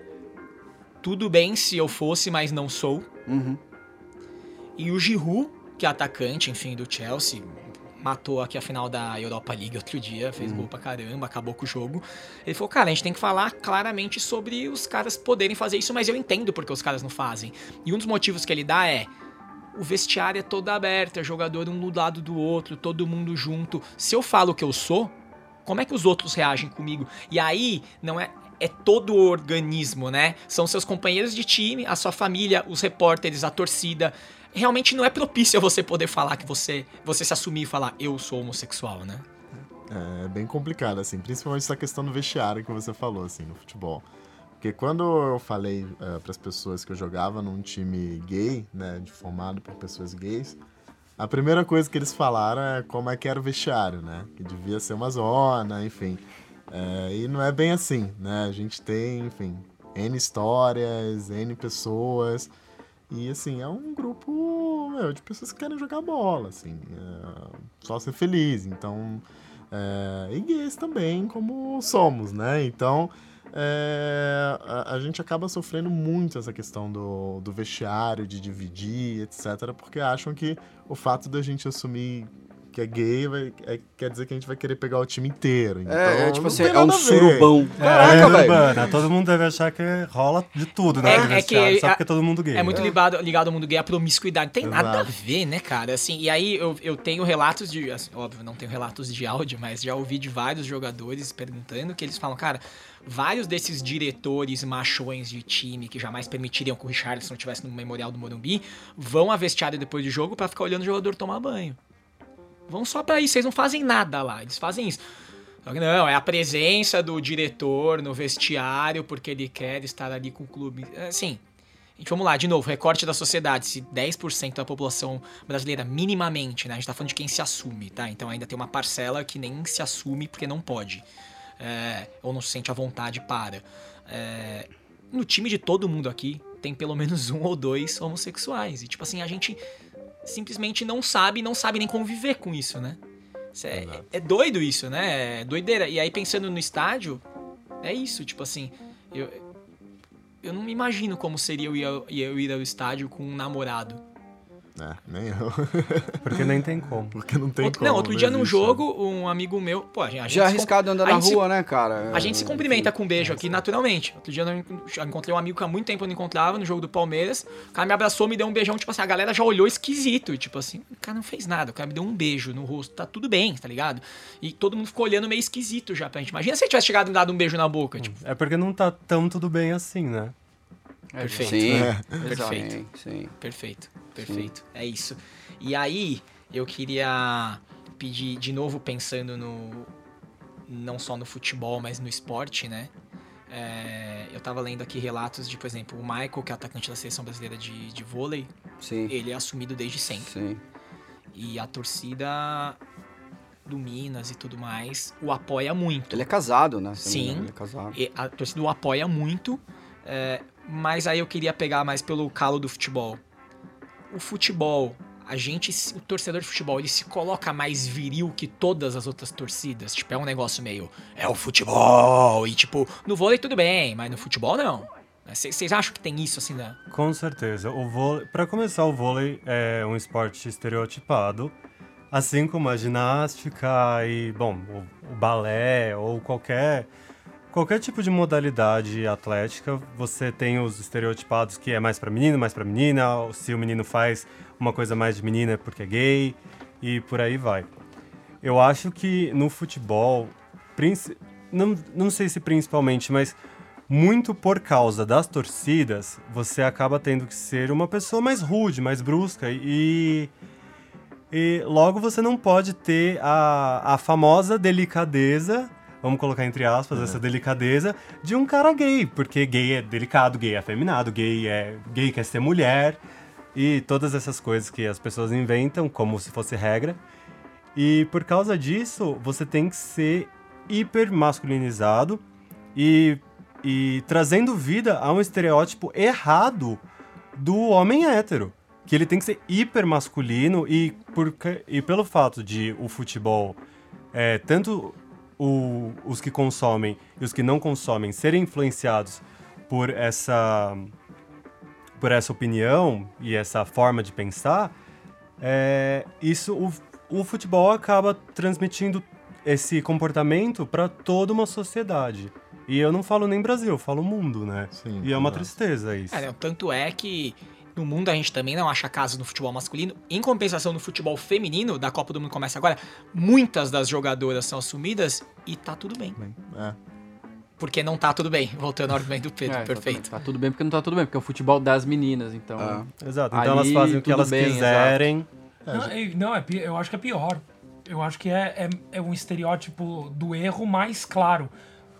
Tudo bem se eu fosse, mas não sou. Uhum. E o Giroud, que é atacante, enfim, do Chelsea, matou aqui a final da Europa League outro dia, fez uhum. gol pra caramba, acabou com o jogo. Ele falou, cara, a gente tem que falar claramente sobre os caras poderem fazer isso, mas eu entendo porque os caras não fazem. E um dos motivos que ele dá é. O vestiário é todo aberto, é jogador um do lado do outro, todo mundo junto. Se eu falo que eu sou, como é que os outros reagem comigo? E aí, não é, é todo o organismo, né? São seus companheiros de time, a sua família, os repórteres, a torcida realmente não é propício você poder falar que você, você se assumir e falar eu sou homossexual, né? É, é bem complicado, assim, principalmente essa questão do vestiário que você falou, assim, no futebol. Porque quando eu falei é, para as pessoas que eu jogava num time gay, né, formado por pessoas gays, a primeira coisa que eles falaram é como é que era o vestiário, né? Que devia ser uma zona, enfim. É, e não é bem assim, né? A gente tem, enfim, N histórias, N pessoas. E assim, é um grupo meu, de pessoas que querem jogar bola, assim. É, só ser feliz. Então. É, e gays também, como somos, né? Então. É, a, a, gente acaba sofrendo muito essa questão do, do vestiário, de dividir, etc., porque acham que o fato da gente assumir que é gay, vai, é, quer dizer que a gente vai querer pegar o time inteiro. É, então, é, tipo assim, é um surubão. Caraca, é, velho. Mano, todo mundo deve achar que rola de tudo, né? É, é que só porque é todo mundo gay. É muito é. ligado, ligado ao mundo gay, a promiscuidade. Não tem Exato. nada a ver, né, cara? Assim, e aí eu, eu tenho relatos de. Assim, óbvio, não tenho relatos de áudio, mas já ouvi de vários jogadores perguntando que eles falam, cara, vários desses diretores machões de time que jamais permitiriam que o Richardson estivesse no Memorial do Morumbi vão a vestiário depois do jogo para ficar olhando o jogador tomar banho. Vão só para isso, eles não fazem nada lá, eles fazem isso. Não, é a presença do diretor no vestiário porque ele quer estar ali com o clube. Assim, gente, vamos lá, de novo, recorte da sociedade. Se 10% da população brasileira, minimamente, né? A gente tá falando de quem se assume, tá? Então ainda tem uma parcela que nem se assume porque não pode. É, ou não se sente à vontade para. É, no time de todo mundo aqui, tem pelo menos um ou dois homossexuais. E, tipo assim, a gente simplesmente não sabe, não sabe nem conviver com isso, né? É, é, doido isso, né? É doideira. E aí, pensando no estádio, é isso, tipo assim, eu, eu não me imagino como seria eu ir, eu ir ao estádio com um namorado. É, nem eu. Porque nem tem como. Porque não tem outro, como. Não, outro dia num jogo, um amigo meu. Pô, a gente. Já arriscado andar na rua, se, né, cara? A gente se cumprimenta com um beijo aqui naturalmente. Outro dia eu encontrei um amigo que há muito tempo eu não encontrava no jogo do Palmeiras. O cara me abraçou, me deu um beijão. Tipo assim, a galera já olhou esquisito. Tipo assim, o cara não fez nada. O cara me deu um beijo no rosto. Tá tudo bem, tá ligado? E todo mundo ficou olhando meio esquisito já pra gente. Imagina se ele tivesse chegado e dado um beijo na boca. Tipo. É porque não tá tão tudo bem assim, né? É, perfeito. Sim, é. perfeito. Sim. Perfeito. Perfeito. Sim. É isso. E aí, eu queria pedir, de novo, pensando no. Não só no futebol, mas no esporte, né? É, eu tava lendo aqui relatos de, por exemplo, o Michael, que é atacante da seleção brasileira de, de vôlei. Sim. Ele é assumido desde sempre. Sim. E a torcida do Minas e tudo mais o apoia muito. Ele é casado, né? Sim. Ele é casado. E a torcida o apoia muito. É, mas aí eu queria pegar mais pelo calo do futebol. O futebol a gente, o torcedor de futebol, ele se coloca mais viril que todas as outras torcidas. Tipo, é um negócio meio. É o futebol. E, tipo, no vôlei tudo bem, mas no futebol não. Vocês acham que tem isso assim, né? Com certeza. O vôlei, para começar, o vôlei é um esporte estereotipado. Assim como a ginástica e, bom, o, o balé ou qualquer qualquer tipo de modalidade atlética, você tem os estereotipados que é mais para menino, mais para menina, se o menino faz uma coisa mais de menina é porque é gay e por aí vai. Eu acho que no futebol, não, não sei se principalmente, mas muito por causa das torcidas, você acaba tendo que ser uma pessoa mais rude, mais brusca e e logo você não pode ter a, a famosa delicadeza vamos colocar entre aspas, uhum. essa delicadeza de um cara gay, porque gay é delicado, gay é afeminado, gay é gay quer ser mulher e todas essas coisas que as pessoas inventam como se fosse regra. E por causa disso, você tem que ser hiper masculinizado e, e trazendo vida a um estereótipo errado do homem hétero. Que ele tem que ser hiper masculino e, por, e pelo fato de o futebol é, tanto o, os que consomem e os que não consomem serem influenciados por essa por essa opinião e essa forma de pensar, é, isso o, o futebol acaba transmitindo esse comportamento para toda uma sociedade. E eu não falo nem Brasil, eu falo mundo, né? Sim, e é uma tristeza isso. É, tanto é que no mundo a gente também não acha casos no futebol masculino. Em compensação, no futebol feminino, da Copa do Mundo começa agora, muitas das jogadoras são assumidas e tá tudo bem. É. Porque não tá tudo bem, voltando ao argumento do Pedro, é, perfeito. Tá tudo bem porque não tá tudo bem, porque é o futebol das meninas, então. Ah. Exato, então elas fazem o que elas bem, quiserem. Não, não é, eu acho que é pior. Eu acho que é, é, é um estereótipo do erro mais claro.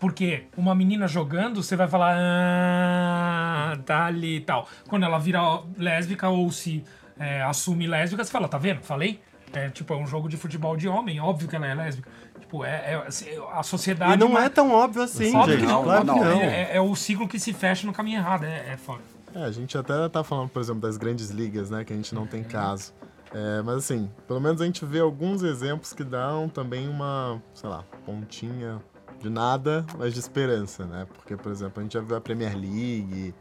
Porque uma menina jogando, você vai falar, ah, tá ali e tal. Quando ela vira lésbica ou se é, assume lésbica, você fala, tá vendo? Falei? É, tipo, é um jogo de futebol de homem, óbvio que ela é lésbica. Tipo, é, é assim, a sociedade... E não ma- é tão óbvio assim, Óbvio gente. que não, claro não, que não. não. É, é- é o ciclo que se fecha no caminho errado, é, é foda. É, a gente até tá falando, por exemplo, das grandes ligas, né? Que a gente não tem caso. É, mas assim, pelo menos a gente vê alguns exemplos que dão também uma, sei lá, pontinha de nada, mas de esperança, né? Porque, por exemplo, a gente já viu a Premier League,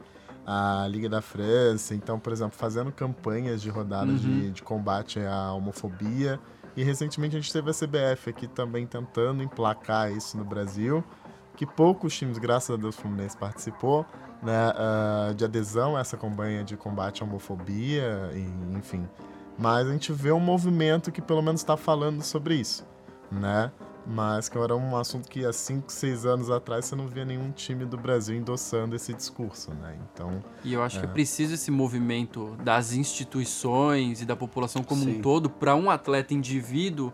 a Liga da França, então, por exemplo, fazendo campanhas de rodadas de, de combate à homofobia. E recentemente a gente teve a CBF aqui também tentando emplacar isso no Brasil, que poucos times, graças a Deus, o Fluminense participou, né, ah, de adesão a essa campanha de combate à homofobia, e, enfim. Mas a gente vê um movimento que pelo menos está falando sobre isso, né? Mas que era um assunto que há 5, 6 anos atrás você não via nenhum time do Brasil endossando esse discurso, né? Então, E eu acho que é preciso esse movimento das instituições e da população como Sim. um todo para um atleta indivíduo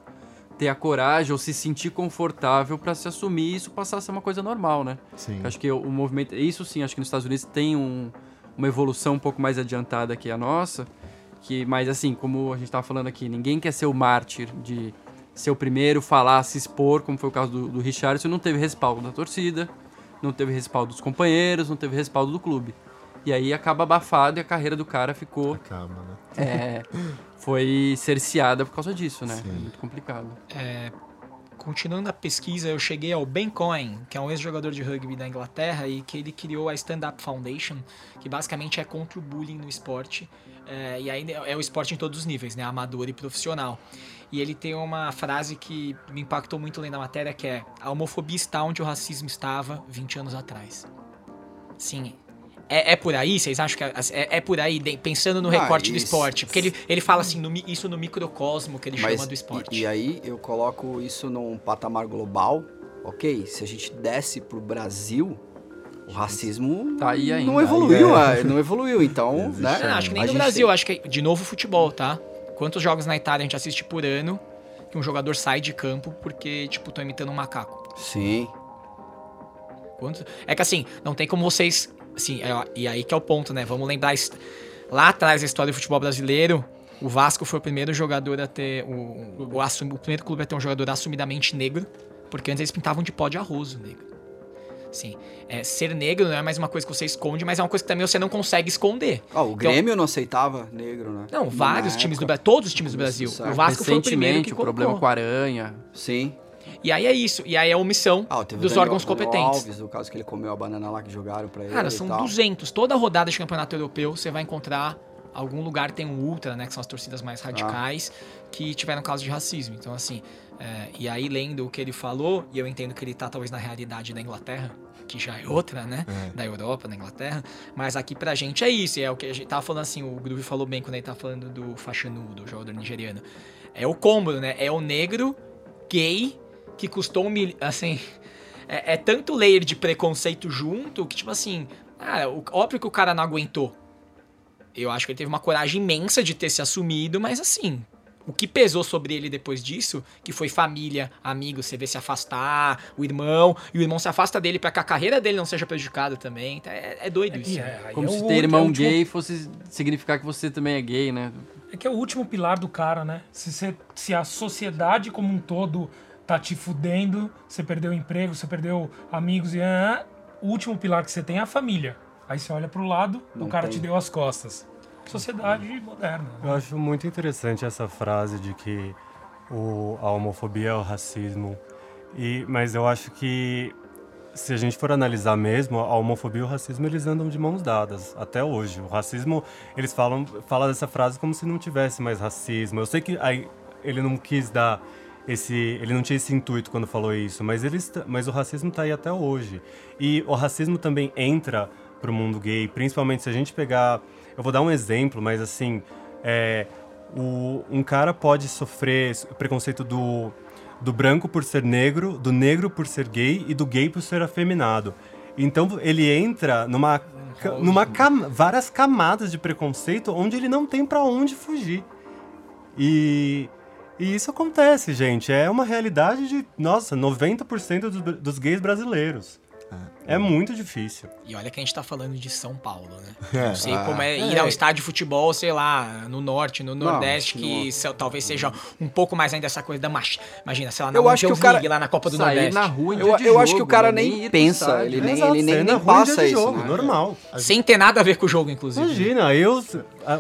ter a coragem ou se sentir confortável para se assumir e isso passar a ser uma coisa normal, né? sim. Eu Acho que o o movimento, isso sim, acho que nos Estados Unidos tem um- uma evolução um pouco mais adiantada que a nossa, que mas assim, como a gente estava falando aqui, ninguém quer ser o mártir de ser o primeiro, falar, se expor, como foi o caso do, do Richardson, não teve respaldo da torcida, não teve respaldo dos companheiros, não teve respaldo do clube. E aí acaba abafado e a carreira do cara ficou Acaba, né? é, foi cerceada por causa disso, né? Sim. É muito complicado. Continuando a pesquisa, eu cheguei ao Ben Cohen, que é um ex-jogador de rugby da Inglaterra e que ele criou a Stand Up Foundation, que basicamente é contra o bullying no esporte. É, e aí é o esporte em todos os níveis, né? Amador e profissional. E ele tem uma frase que me impactou muito lendo a matéria, que é a homofobia está onde o racismo estava 20 anos atrás. Sim. É, é por aí? Vocês acham que é, é- é por aí, pensando no Ah, recorte do esporte? Porque ele, ele fala assim, no isso no microcosmo que ele Mas, chama do esporte. E, e aí eu coloco isso num patamar global, ok? Se a gente desce pro Brasil, o racismo Tá aí ainda. não evoluiu, ah, não evoluiu, então, né? Não, acho que nem A no Brasil, tem- acho que de novo futebol, tá? Quantos jogos na Itália a gente assiste por ano que um jogador sai de campo porque, tipo, tô imitando um macaco? Sim. Quantos? É que assim, não tem como vocês. Assim, é- e aí que é o ponto, né? Vamos lembrar lá atrás da história do futebol brasileiro. O Vasco foi o primeiro jogador a ter. O, o, assum- o primeiro clube a ter um jogador assumidamente negro. Porque antes eles pintavam de pó de arroz o negro. Sim. É, ser negro não é mais uma coisa que você esconde, mas é uma coisa que também você não consegue esconder. Ó, o Grêmio não aceitava negro, né? Não, vários Na times do época. Brasil, todos os times do Brasil. Certo. O Vasco foi o primeiro Recentemente, que o problema colocou. com a aranha. Sim. E aí é isso. E aí é a omissão Ah, dos Daniel- órgãos Daniel competentes. Alves, o caso que ele comeu a banana lá que jogaram pra ele Cara, e são tal. 200. Toda rodada de campeonato europeu você vai encontrar algum lugar tem um ultra, né, que são as torcidas mais radicais, que tiveram casos de racismo. Então, assim, é, e aí lendo o que ele falou, e eu entendo que ele tá talvez na realidade da Inglaterra, que já é outra, né, da Europa, da Inglaterra, mas aqui pra gente é isso, é o que a gente tava falando assim, o Groove falou bem quando ele tava falando do Fashanu, do jogador nigeriano. É o combo, né, é o negro gay que custou um milhão, assim, é, é tanto layer de preconceito junto que, tipo assim, cara, óbvio que o cara não aguentou. Eu acho que ele teve uma coragem imensa de ter se assumido, mas assim, o que pesou sobre ele depois disso, que foi família, amigos, você vê se afastar, o irmão, e o irmão se afasta dele pra que a carreira dele não seja prejudicada também. Então, É, é doido isso. E é- aí Como é se o- ter é irmão último- gay fosse significar que você também é gay, né? É que é o último pilar do cara, né? Se, você- se a sociedade como um todo tá te fudendo, você perdeu o emprego, você perdeu amigos e. ah, o último pilar que você tem é a família. Aí você olha pro lado, Não o cara tem. te deu as costas. Sociedade moderna. Eu acho muito interessante essa frase de que o, a homofobia é o racismo. E, mas eu acho que se a gente for analisar mesmo, a homofobia e o racismo eles andam de mãos dadas até hoje. O racismo, eles falam, falam dessa frase como se não tivesse mais racismo. Eu sei que aí, ele não quis dar esse, ele não tinha esse intuito quando falou isso, mas ele, mas o racismo está aí até hoje. E o racismo também entra pro mundo gay, principalmente se a gente pegar, eu vou dar um exemplo, mas assim, é, o- um cara pode sofrer preconceito do, do branco por ser negro, do negro por ser gay e do gay por ser afeminado. Então ele entra numa, numa cam- várias camadas de preconceito onde ele não tem pra onde fugir. E, e isso acontece, gente. É uma realidade de, nossa, 90% dos, dos gays brasileiros. É muito difícil. E olha que a gente tá falando de São Paulo, né? É. Não sei Ah, como é ir é. ao estádio de futebol, sei lá, no norte, no nordeste, acho que não. se- talvez seja um pouco mais ainda essa coisa da mach... Imagina, sei lá, na Eu acho que o cara- League, lá na Copa do Sair Nordeste. na rua em Eu, eu acho que o jogo, cara né? nem pensa, estádio. ele nem, Exato, ele nem, nem passa isso, jogo, né? normal. Sem ter nada a ver com o jogo, inclusive. Imagina, eu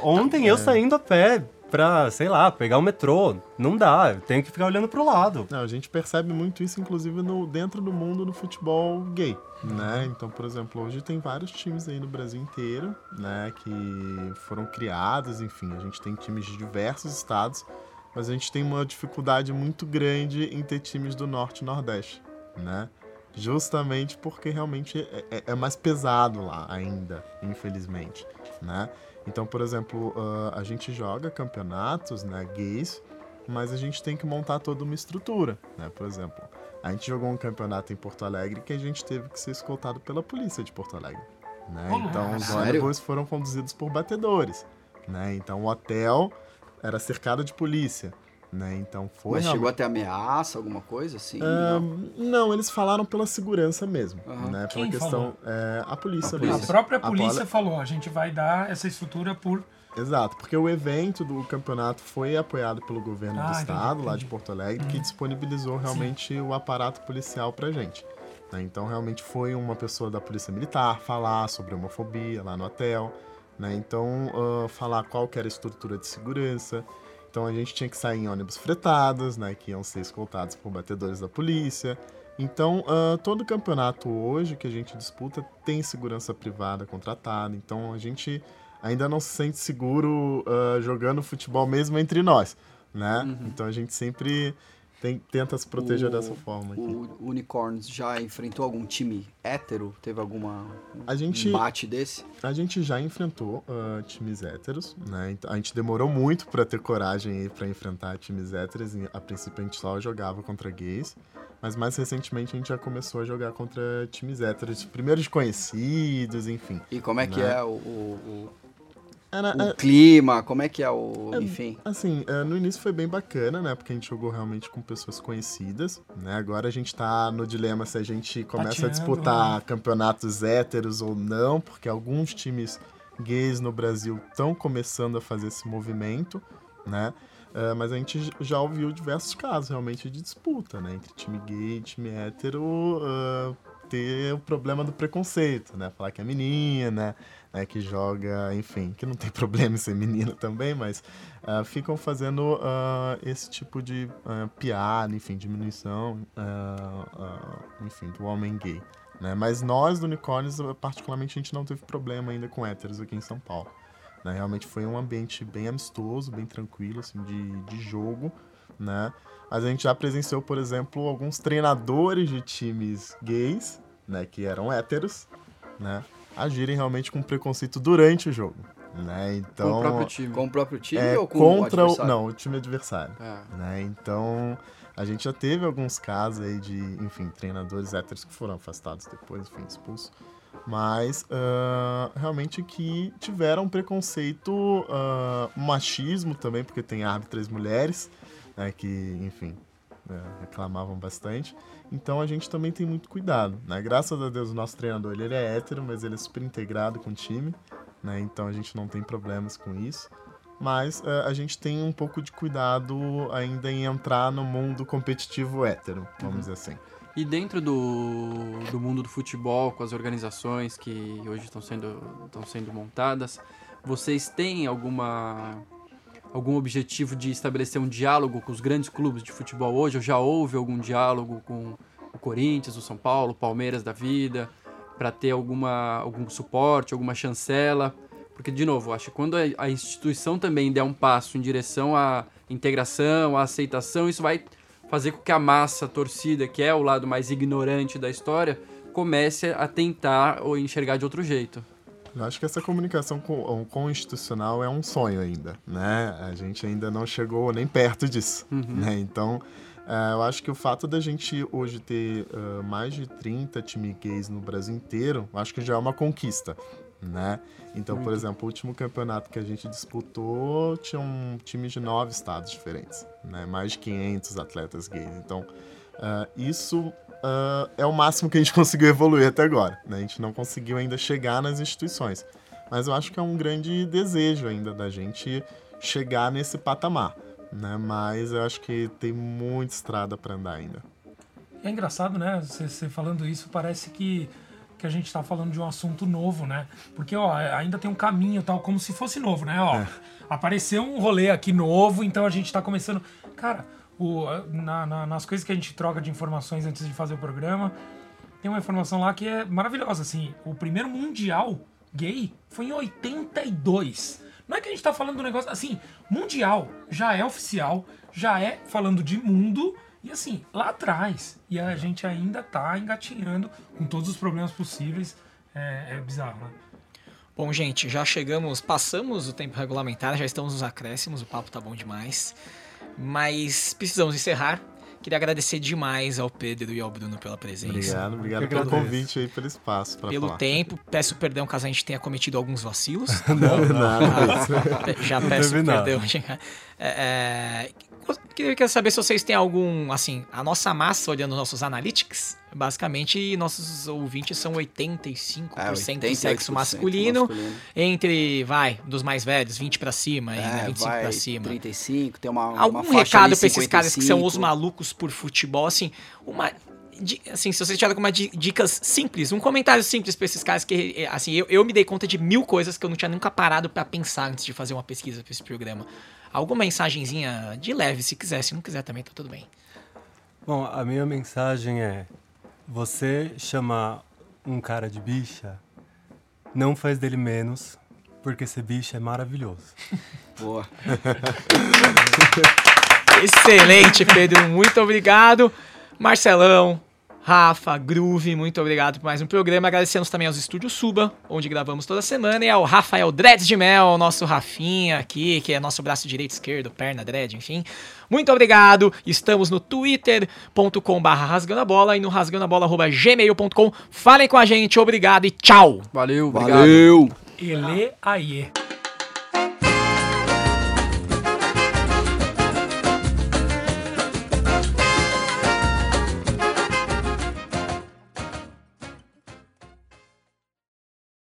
ontem eu saindo a pé pra, sei lá, pegar o metrô. Não dá, eu tenho que ficar olhando pro lado. Não, a gente percebe muito isso, inclusive, no, dentro do mundo do futebol gay, né? Então, por exemplo, hoje tem vários times aí no Brasil inteiro, né? Que foram criados, enfim, a gente tem times de diversos estados, mas a gente tem uma dificuldade muito grande em ter times do Norte e Nordeste, né? Justamente porque realmente é, é- é mais pesado lá ainda, infelizmente, né? Então, por exemplo, ah, a gente joga campeonatos, né, gays, mas a gente tem que montar toda uma estrutura, né? Por exemplo, a gente jogou um campeonato em Porto Alegre que a gente teve que ser escoltado pela polícia de Porto Alegre, né? Oh, Então os ônibus foram conduzidos por batedores, né? Então o hotel era cercado de polícia, né? Então foi Mas realmente- chegou a ter ameaça, alguma coisa assim? Não. não, eles falaram pela segurança mesmo, Aham. né? Pela Quem questão falou? é, a polícia A mesmo. A própria A polícia bola- falou, a gente vai dar essa estrutura por... Exato, porque o evento do campeonato foi apoiado pelo governo Ah, do entendi, estado, lá entendi. de Porto Alegre, que disponibilizou realmente o aparato policial pra gente. né? Então, realmente foi uma pessoa da Polícia Militar falar sobre homofobia lá no hotel, né? Então, ah, falar qual que era a estrutura de segurança. Então, a gente tinha que sair em ônibus fretados, né? Que iam ser escoltados por batedores da polícia. Então, ah, todo campeonato hoje que a gente disputa tem segurança privada contratada. Então, a gente ainda não se sente seguro ah, jogando futebol mesmo entre nós, né? Então, a gente sempre tem- tenta se proteger O- dessa forma aqui. O Unicorns já enfrentou algum time hétero? Teve alguma A gente- embate desse? A gente já enfrentou ah, times héteros, né? A gente demorou muito pra ter coragem pra enfrentar times héteros. A princípio a gente só jogava contra gays, mas mais recentemente a gente já começou a jogar contra times héteros, primeiro desconhecidos, enfim. E como é que Né? é o, o- Era, o- clima? Como é que é o. É, Enfim. Assim, é, no início foi bem bacana, né? Porque a gente jogou realmente com pessoas conhecidas, né? Agora a gente tá no dilema se a gente começa a disputar campeonatos héteros ou não, porque alguns times gays no Brasil estão começando a fazer esse movimento, né? É, mas a gente já ouviu diversos casos realmente de disputa, né? Entre time gay e time hétero ah, ter o problema do preconceito, né? Falar que é menina, né? Que joga, enfim, que não tem problema em ser menina também, mas ah, ficam fazendo ah, esse tipo de ah, piada, enfim, diminuição, enfim, do homem gay. Né? Mas nós do Unicórnios, particularmente, a gente não teve problema ainda com héteros aqui em São Paulo. né? Realmente foi um ambiente bem amistoso, bem tranquilo, assim, de, de jogo, né? Mas a gente já presenciou, por exemplo, alguns treinadores de times gays, né, que eram héteros, né, agirem realmente com preconceito durante o jogo, né? Então, Com o próprio time. Com o próprio time é, ou com contra o adversário? não, o time adversário, É. né? Então, a gente já teve alguns casos aí de, enfim, treinadores héteros que foram afastados depois, enfim, expulsos. Mas, ah, realmente que tiveram preconceito, ah, machismo também, porque tem árbitras mulheres, né, que, enfim, é, reclamavam bastante. Então a gente também tem muito cuidado, né? Graças a Deus o nosso treinador ele é hétero, mas ele é super integrado com o time, né? Então a gente não tem problemas com isso. Mas eh, a gente tem um pouco de cuidado ainda em entrar no mundo competitivo hétero, vamos dizer assim. E dentro do, do mundo do futebol, com as organizações que hoje estão sendo, estão sendo montadas, vocês têm alguma algum objetivo de estabelecer um diálogo com os grandes clubes de futebol hoje? Ou já houve algum diálogo com o Corinthians, o São Paulo, o Palmeiras da vida, para ter alguma, algum suporte, alguma chancela? Porque, de novo, acho que quando a, a instituição também der um passo em direção à integração, à aceitação, isso vai fazer com que a massa a torcida, que é o lado mais ignorante da história, comece a tentar ou enxergar de outro jeito. Eu acho que essa comunicação com, com o institucional é um sonho ainda, né? A gente ainda não chegou nem perto disso, né? Então, eh, eu acho que o fato da gente hoje ter eh, mais de 30 times gays no Brasil inteiro, eu acho que já é uma conquista, né? Então, por exemplo, o último campeonato que a gente disputou tinha um time de nove estados diferentes, né? Mais de 500 atletas gays. Então, ah, isso uh, é o máximo que a gente conseguiu evoluir até agora. Né? A gente não conseguiu ainda chegar nas instituições. Mas eu acho que é um grande desejo ainda da gente chegar nesse patamar. Né? Mas eu acho que tem muita estrada para andar ainda. É engraçado, né? Você falando isso, parece que, que a gente está falando de um assunto novo, né? Porque, ó, ainda tem um caminho tal, como se fosse novo, né? Ó, é. apareceu um rolê aqui novo, então a gente está começando. Cara, o, na, na, nas coisas que a gente troca de informações antes de fazer o programa, tem uma informação lá que é maravilhosa, assim. O primeiro mundial gay foi em 82. Não é que a gente tá falando do negócio assim, mundial, já é oficial, já é falando de mundo, e assim, lá atrás. E a gente ainda tá engatinhando com todos os problemas possíveis. É, é bizarro, né? Bom, gente, já chegamos, passamos o tempo regulamentar, já estamos nos acréscimos, o papo tá bom demais. Mas precisamos encerrar. Queria agradecer demais ao Pedro e ao Bruno pela presença. Obrigado, obrigado pelo convite aí, pelo espaço. Pelo falar. tempo, peço perdão caso a gente tenha cometido alguns vacilos. não, não, nada. Já peço perdão. É, é, queria saber se vocês têm algum, assim, a nossa massa, olhando nossos analytics, basicamente nossos ouvintes são 85% é, sexo masculino, masculino, entre, vai, dos mais velhos, 20 para cima, é, né, 25 para cima. 35, tem uma Algum uma recado para esses caras que são os malucos por futebol, assim, uma assim, se vocês tiverem algumas dicas simples, um comentário simples para esses caras que, assim, eu, eu me dei conta de mil coisas que eu não tinha nunca parado para pensar antes de fazer uma pesquisa para esse programa alguma mensagenzinha de leve, se quiser. Se não quiser também, tá tudo bem. Bom, a minha mensagem é: você chamar um cara de bicha não faz dele menos, porque ser bicha é maravilhoso. Boa. Excelente, Pedro. Muito obrigado. Marcelão, Rafa, Groove, muito obrigado por mais um programa. Agradecemos também aos estúdios Suba, onde gravamos toda semana, e ao Rafael Dreads de Mel, nosso Rafinha aqui, que é nosso braço direito esquerdo, perna dread, enfim. Muito obrigado. Estamos no twitter.com.br rasgando a bola e no rasgandoabola.gmail.com. Falem com a gente, obrigado e tchau. Valeu, obrigado. Valeu. Ele aie.